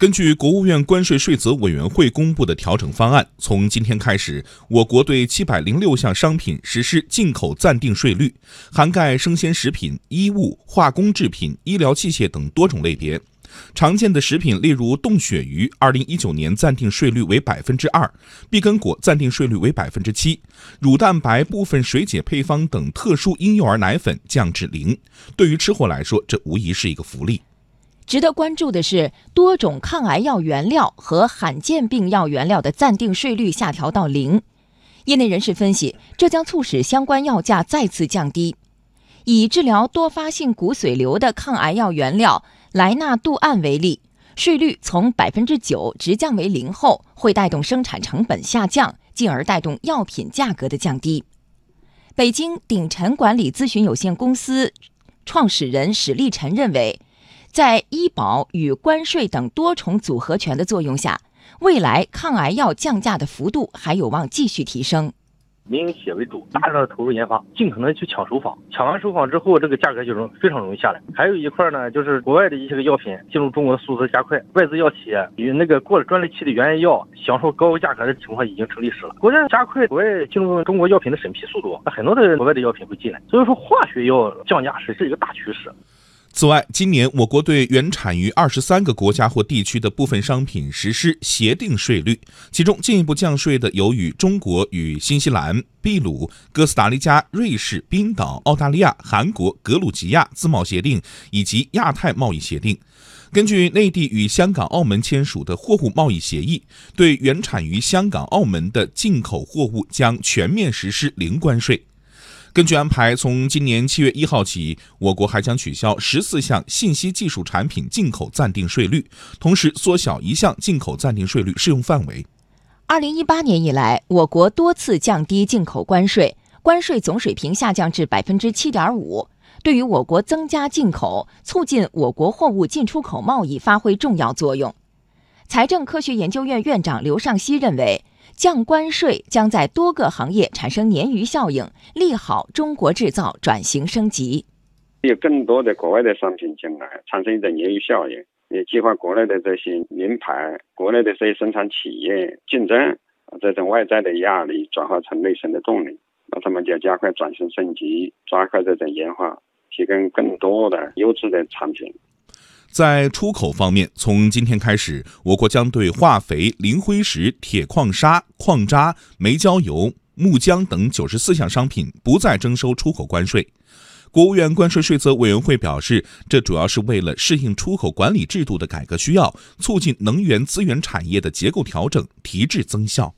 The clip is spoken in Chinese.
根据国务院关税税则委员会公布的调整方案，从今天开始，我国对七百零六项商品实施进口暂定税率，涵盖生鲜食品、衣物、化工制品、医疗器械等多种类别。常见的食品，例如冻鳕鱼，二零一九年暂定税率为百分之二；碧根果暂定税率为百分之七；乳蛋白部分水解配方等特殊婴幼儿奶粉降至零。对于吃货来说，这无疑是一个福利。值得关注的是，多种抗癌药原料和罕见病药原料的暂定税率下调到零。业内人士分析，这将促使相关药价再次降低。以治疗多发性骨髓瘤的抗癌药原料。莱纳度胺为例，税率从百分之九直降为零后，会带动生产成本下降，进而带动药品价格的降低。北京鼎辰管理咨询有限公司创始人史立晨认为，在医保与关税等多重组合拳的作用下，未来抗癌药降价的幅度还有望继续提升。民营企业为主，大量的投入研发，尽可能去抢首仿。抢完首仿之后，这个价格就容非常容易下来。还有一块呢，就是国外的一些个药品进入中国的速度加快，外资药企业与那个过了专利期的原研药享受高价格的情况已经成历史了。国家加快国外进入中国药品的审批速度，那很多的国外的药品会进来。所以说，化学药降价是是一个大趋势。此外，今年我国对原产于二十三个国家或地区的部分商品实施协定税率，其中进一步降税的有与中国与新西兰、秘鲁、哥斯达黎加、瑞士、冰岛、澳大利亚、韩国、格鲁吉亚自贸协定以及亚太贸易协定。根据内地与香港、澳门签署的货物贸易协议，对原产于香港、澳门的进口货物将全面实施零关税。根据安排，从今年七月一号起，我国还将取消十四项信息技术产品进口暂定税率，同时缩小一项进口暂定税率适用范围。二零一八年以来，我国多次降低进口关税，关税总水平下降至百分之七点五，对于我国增加进口、促进我国货物进出口贸易发挥重要作用。财政科学研究院院长刘尚希认为。降关税将在多个行业产生鲶鱼效应，利好中国制造转型升级。有更多的国外的商品进来，产生一种鲶鱼效应，也激发国内的这些名牌、国内的这些生产企业竞争，这种外在的压力转化成内生的动力，那他们就要加快转型升级，加快这种研发，提供更多的优质的产品。在出口方面，从今天开始，我国将对化肥、磷灰石、铁矿砂、矿渣、煤焦油、木浆等九十四项商品不再征收出口关税。国务院关税税则委员会表示，这主要是为了适应出口管理制度的改革需要，促进能源资源产业的结构调整，提质增效。